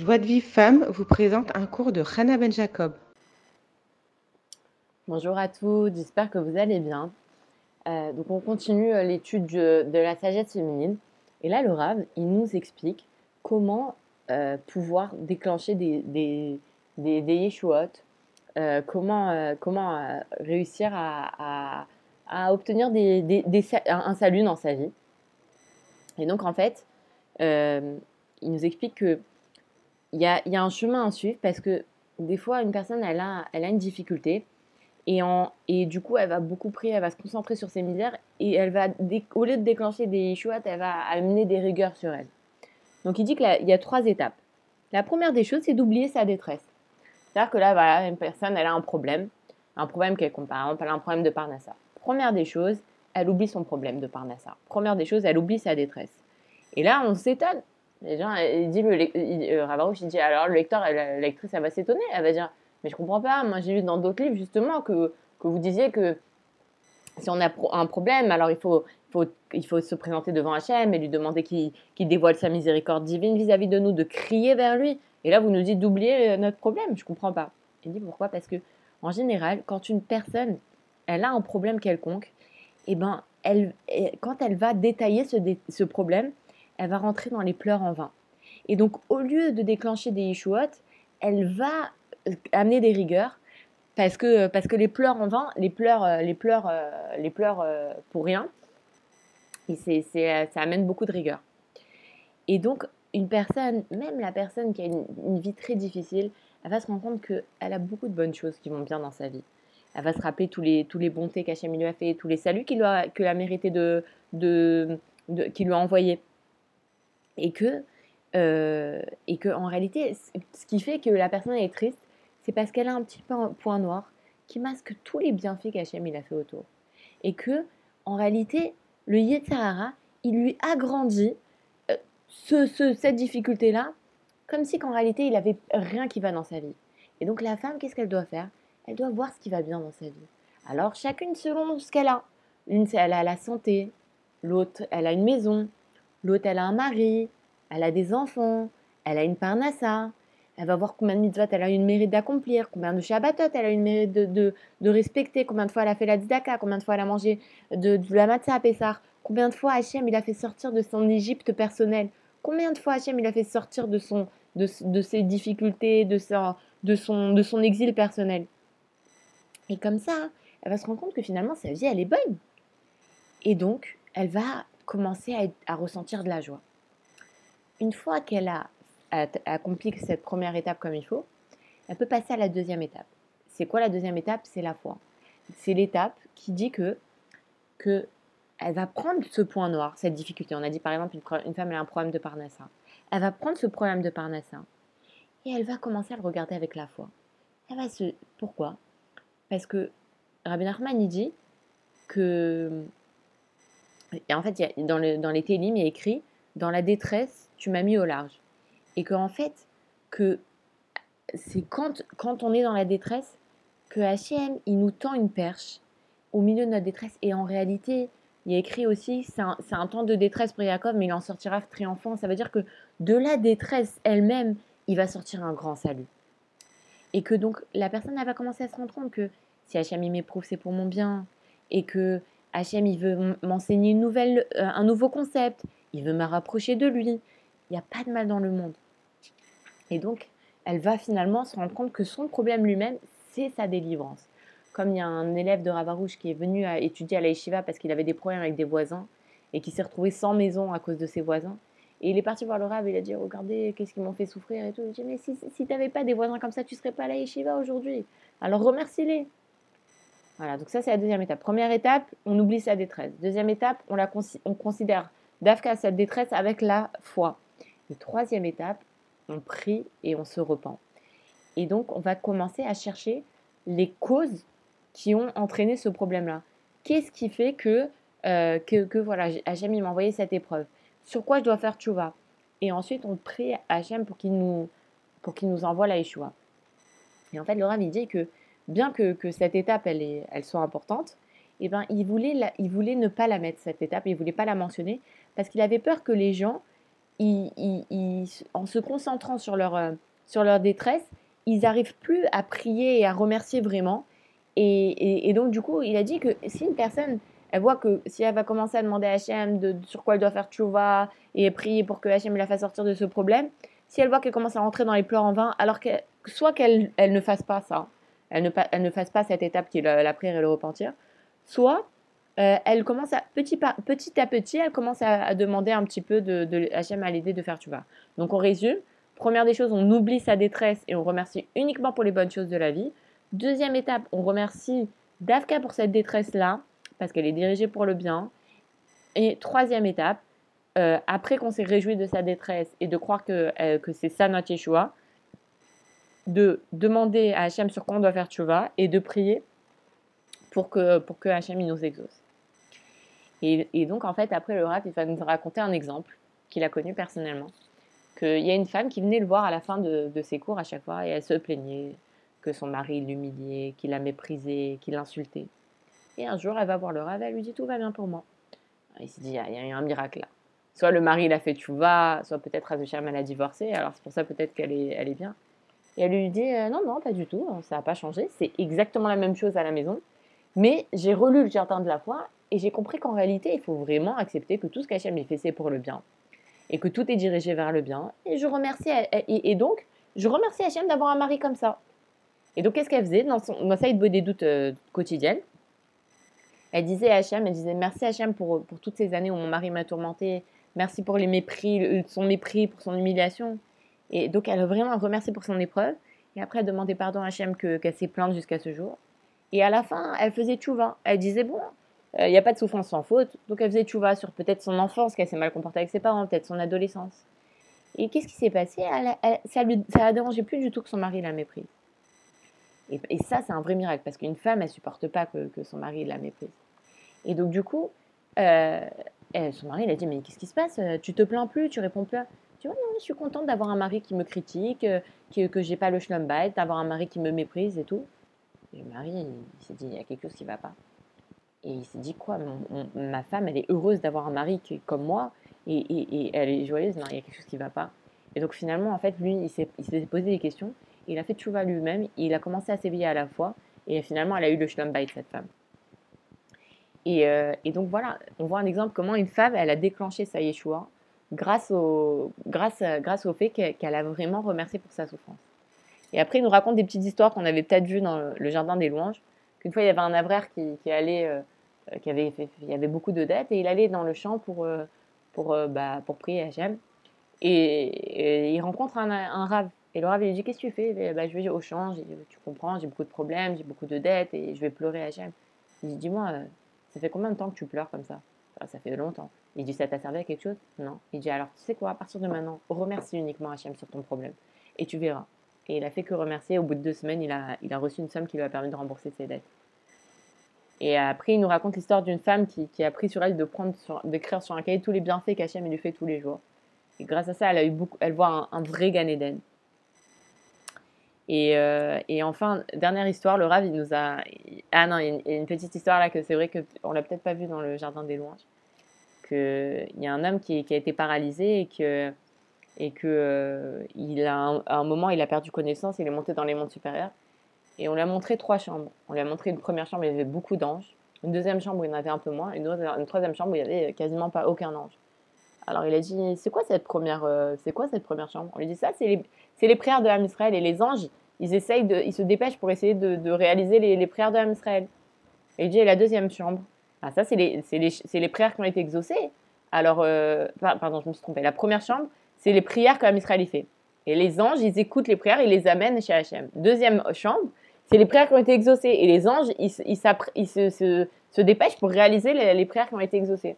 Joie de Vive Femme vous présente un cours de Hannah Ben Jacob. Bonjour à tous, j'espère que vous allez bien. Euh, donc on continue euh, l'étude de, la sagesse féminine. Et là, le Rav, il nous explique comment euh, pouvoir déclencher des, des, des, comment, comment réussir à, à, obtenir des, un salut dans sa vie. Et donc en fait, il nous explique que il y a, un chemin à suivre parce que des fois, une personne, elle a, une difficulté et, et du coup, elle va beaucoup prier, elle va se concentrer sur ses misères et elle va, au lieu de déclencher des chouettes, elle va amener des rigueurs sur elle. Donc, il dit qu'il y a trois étapes. La première des choses, c'est d'oublier sa détresse. C'est-à-dire que là, voilà, une personne, elle a un problème, un problème quelconque. Par exemple, elle a un problème de Parnassa. Première des choses, elle oublie son problème de Parnassa. Première des choses, elle oublie sa détresse. Et là, on s'étonne. Les gens, il dit, le, il, euh, il dit, alors le lecteur, la lectrice, elle va s'étonner, elle va dire, mais je comprends pas, moi j'ai vu dans d'autres livres justement que, que vous disiez que si on a un problème, alors il faut, faut, il faut se présenter devant Hachem et lui demander qu'il dévoile sa miséricorde divine vis-à-vis de nous, de crier vers lui. Et là, vous nous dites d'oublier euh, notre problème. Je comprends pas. Il dit pourquoi? Parce que en général, quand une personne, elle a un problème quelconque, et eh ben, elle, quand elle va détailler ce, ce problème, elle va rentrer dans les pleurs en vain. Et donc, au lieu de déclencher des Yeshuot, elle va euh, amener des rigueurs parce que, parce que les pleurs en vain, les pleurs, euh, les pleurs, euh, les pleurs pour rien, et c'est, ça amène beaucoup de rigueur. Et donc, une personne, même la personne qui a une, vie très difficile, elle va se rendre compte qu'elle a beaucoup de bonnes choses qui vont bien dans sa vie. Elle va se rappeler tous les, tous les bontés qu'Hachem lui a fait, tous les saluts qu'il a, a mérité de, de, de qu'il lui a envoyés et que, euh, et que en réalité, ce qui fait que la personne est triste, c'est parce qu'elle a un petit point noir qui masque tous les bienfaits qu'Hachem a fait autour. Et que, en réalité, le Yetzirara, il lui agrandit euh, ce, ce, cette difficulté-là, comme si qu'en réalité, il avait rien qui va dans sa vie. Et donc, la femme, qu'est-ce qu'elle doit faire? Elle doit voir ce qui va bien dans sa vie. Alors, chacune selon ce qu'elle a. Une, elle a la santé, l'autre, elle a une maison, L'autre, elle a un mari, elle a des enfants, elle a une parnassa. Elle va voir combien de mitzvot elle a une mérite d'accomplir, combien de shabbatot elle a une mérite de, de, respecter, combien de fois elle a fait la tzedaka, combien de fois elle a mangé de, la matzah à Pessar, combien de fois Hachem il a fait sortir de son Égypte personnelle, combien de fois Hachem il a fait sortir de, son, de, de ses difficultés, de, sa, de, son, de son exil personnel. Et comme ça, elle va se rendre compte que finalement sa vie elle est bonne. Et donc, elle va commencer à, ressentir de la joie. Une fois qu'elle a, accompli cette première étape comme il faut, elle peut passer à la deuxième étape. C'est quoi la deuxième étape? C'est la foi. C'est l'étape qui dit que, elle va prendre ce point noir, cette difficulté. On a dit par exemple une, femme a un problème de Parnassa. Elle va prendre ce problème de Parnassa et elle va commencer à le regarder avec la foi. Elle va se pourquoi? Parce que Rabbi Nachman dit que et en fait, dans, dans les télim, il y a écrit Dans la détresse, tu m'as mis au large. Et qu'en fait, que c'est quand, quand on est dans la détresse que H&M, il nous tend une perche au milieu de notre détresse. Et en réalité, il y a écrit aussi c'est un, un, temps de détresse pour Jacob, mais il en sortira triomphant. Ça veut dire que de la détresse elle-même, il va sortir un grand salut. Et que donc la personne elle va commencer à se rendre compte que si Hachem m'éprouve, c'est pour mon bien. Et que Hachem, il veut m'enseigner euh, un nouveau concept, il veut me rapprocher de lui. Il n'y a pas de mal dans le monde. Et donc, elle va finalement se rendre compte que son problème lui-même, c'est sa délivrance. Comme il y a un élève de Ravarouche qui est venu étudier à la yeshiva parce qu'il avait des problèmes avec des voisins et qui s'est retrouvé sans maison à cause de ses voisins. Et il est parti voir le Rav et il a dit Regardez, qu'est-ce qu'ils m'ont fait souffrir et tout. Il dit Mais si, si tu n'avais pas des voisins comme ça, tu serais pas à la aujourd'hui. Alors remercie-les. Voilà, donc ça c'est la deuxième étape. Première étape, on oublie sa détresse. Deuxième étape, on, la on considère d'Afka cette détresse avec la foi. Et troisième étape, on prie et on se repent. Et donc on va commencer à chercher les causes qui ont entraîné ce problème-là. Qu'est-ce qui fait que, euh, que, que, voilà, Hachem m'a envoyé cette épreuve? Sur quoi je dois faire tchouva? Et ensuite on prie Hachem pour qu'il nous, pour qu'il nous envoie la Yeshua. Et en fait, le Rav, il dit que bien que, cette étape, elle, est, elle soit importante, eh ben, il, voulait il voulait ne pas la mettre, cette étape, il ne voulait pas la mentionner, parce qu'il avait peur que les gens, en se concentrant sur leur, euh, sur leur détresse, ils n'arrivent plus à prier et à remercier vraiment. Et, donc, du coup, il a dit que si une personne, elle voit que si elle va commencer à demander à Hachem de, sur quoi elle doit faire tchouva et prier pour que Hachem la fasse sortir de ce problème, si elle voit qu'elle commence à rentrer dans les pleurs en vain, alors que soit qu'elle elle ne fasse pas ça, elle ne, elle ne fasse pas cette étape qui est la, prière et le repentir, soit euh, elle commence petit, à petit, elle commence à, demander un petit peu de, de à l'aider de faire tchouva. Donc on résume, Première des choses, on oublie sa détresse et on remercie uniquement pour les bonnes choses de la vie. Deuxième étape, on remercie Dafka pour cette détresse-là, parce qu'elle est dirigée pour le bien. Et troisième étape, euh, après qu'on s'est réjoui de sa détresse et de croire que, euh, c'est ça notre Yeshua, de demander à Hachem sur quoi on doit faire Tchouva et de prier pour que, pour que Hachem nous exauce. Et, et, donc, en fait, après le rap, il va nous raconter un exemple qu'il a connu personnellement qu'il y a une femme qui venait le voir à la fin de, ses cours à chaque fois et elle se plaignait que son mari l'humiliait, qu'il la méprisait, qu'il l'insultait. Et un jour, elle va voir le Rav, elle lui dit tout va bien pour moi. Il se dit, il y a un miracle là. Soit le mari l'a fait vas, soit peut-être Azusham elle a divorcé, alors c'est pour ça peut-être qu'elle est, elle est bien. Et elle lui dit, euh, non, non, pas du tout, ça n'a pas changé, c'est exactement la même chose à la maison. Mais j'ai relu le jardin de la foi et j'ai compris qu'en réalité, il faut vraiment accepter que tout ce qu'Hachem fait, c'est pour le bien et que tout est dirigé vers le bien. Et je remercie, et, donc, je remercie Hachem d'avoir un mari comme ça. Et donc, qu'est-ce qu'elle faisait dans, son, dans sa des doutes euh, quotidienne Elle disait à Hachem, elle disait merci Hachem pour, pour toutes ces années où mon mari m'a tourmenté, merci pour les mépris, son mépris, pour son humiliation. Et donc, elle a vraiment remercié pour son épreuve. Et après, elle demandait pardon à Hachem qu'elle s'est plainte jusqu'à ce jour. Et à la fin, elle faisait tchouva. Elle disait, bon, il euh, n'y a pas de souffrance sans faute. Donc elle faisait vois sur peut-être son enfance, qu'elle s'est mal comportée avec ses parents, peut-être son adolescence. Et qu'est-ce qui s'est passé? Ça ne la dérangeait plus du tout que son mari la méprise. Et, ça, c'est un vrai miracle, parce qu'une femme, elle supporte pas que, son mari la méprise. Et donc du coup, euh, son mari, il a dit, mais qu'est-ce qui se passe? Tu te plains plus, tu réponds plus Tu vois, non, je suis contente d'avoir un mari qui me critique, euh, que, que j'ai pas le schlumbite, d'avoir un mari qui me méprise et tout. Et le mari, il s'est dit, il y a quelque chose qui va pas. Et il s'est dit quoi Ma femme, elle est heureuse d'avoir un mari qui, comme moi et, elle est joyeuse. Non, il y a quelque chose qui ne va pas. Et donc finalement, en fait, lui, il s'est posé des questions. Il a fait tchouva lui-même. Il a commencé à s'éveiller à la fois. Et finalement, elle a eu le shalom de cette femme. Et, euh, et, donc voilà, on voit un exemple comment une femme, elle a déclenché sa Yeshua grâce au, grâce, grâce au fait qu'elle a vraiment remercié pour sa souffrance. Et après, il nous raconte des petites histoires qu'on avait peut-être vues dans le jardin des louanges qu'une fois il y avait un avraire qui, allait, euh, qui avait il y avait beaucoup de dettes et il allait dans le champ pour, euh, pour, euh, bah, pour prier Hachem. Et, il rencontre un, un rave. Et le rave lui dit Qu'est-ce que tu fais? Bah, Je vais au champ, tu comprends, j'ai beaucoup de problèmes, j'ai beaucoup de dettes et je vais pleurer Hachem. Il dit Dis-moi, ça fait combien de temps que tu pleures comme ça? Ça fait longtemps. Il dit Ça t'a servi à quelque chose? Non. Il dit Alors, tu sais quoi, à partir de maintenant, remercie uniquement Hachem sur ton problème et tu verras. Et il a fait que remercier. Au bout de deux semaines, il a, il a reçu une somme qui lui a permis de rembourser ses dettes. Et après, il nous raconte l'histoire d'une femme qui, qui, a pris sur elle de prendre, d'écrire sur un cahier tous les bienfaits qu'Hachem lui fait tous les jours. Et grâce à ça, elle a eu beaucoup, elle voit un, vrai Gan Eden. Et, euh, et, enfin, dernière histoire, le Rav, il nous a. Ah non, il y a une, petite histoire là que c'est vrai qu'on l'a peut-être pas vu dans le jardin des louanges. Il y a un homme qui, qui, a été paralysé et que et que euh, il a un moment il a perdu connaissance, il est monté dans les mondes supérieurs et on lui a montré trois chambres. On lui a montré une première chambre où il y avait beaucoup d'anges, une deuxième chambre où il y en avait un peu moins, et une, troisième chambre où il y avait quasiment pas aucun ange. Alors il a dit c'est quoi cette première euh, c'est quoi cette première chambre? On lui dit ça c'est les, les prières de l'âme Israël et les anges ils essayent de ils se dépêchent pour essayer de, réaliser les, prières de l'âme Israël. Et il dit et la deuxième chambre? Ah, ça c'est les, les, les, prières qui ont été exaucées. Alors euh, pardon je me suis trompée. La première chambre c'est les prières que Israël fait. Et les anges, ils écoutent les prières, ils les amènent chez Hachem. Deuxième chambre, c'est les prières qui ont été exaucées. Et les anges, ils, ils, se, se, dépêchent pour réaliser les, prières qui ont été exaucées.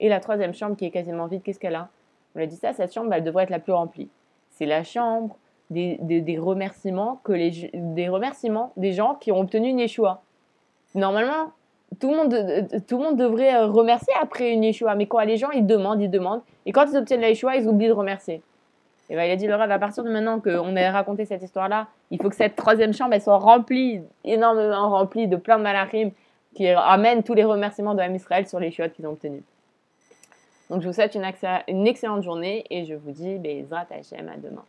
Et la troisième chambre, qui est quasiment vide, qu'est-ce qu'elle a? On a dit ça, cette chambre, elle devrait être la plus remplie. C'est la chambre des, des, remerciements que les, des remerciements des gens qui ont obtenu une Yeshua. Normalement, tout le, monde, tout le monde devrait euh, remercier après une Yeshua. Mais quand les gens, ils demandent, ils demandent. Et quand ils obtiennent la Yeshua, ils oublient de remercier. Et ben, il a dit, le rêve, à partir de maintenant qu'on ait raconté cette histoire-là, il faut que cette troisième chambre, elle soit remplie, énormément remplie de plein de malachim qui amènent tous les remerciements de l'âme Israël sur les Yeshua qu'ils ont obtenus. Donc je vous souhaite une, une excellente journée et je vous dis Bezrat Hashem à demain.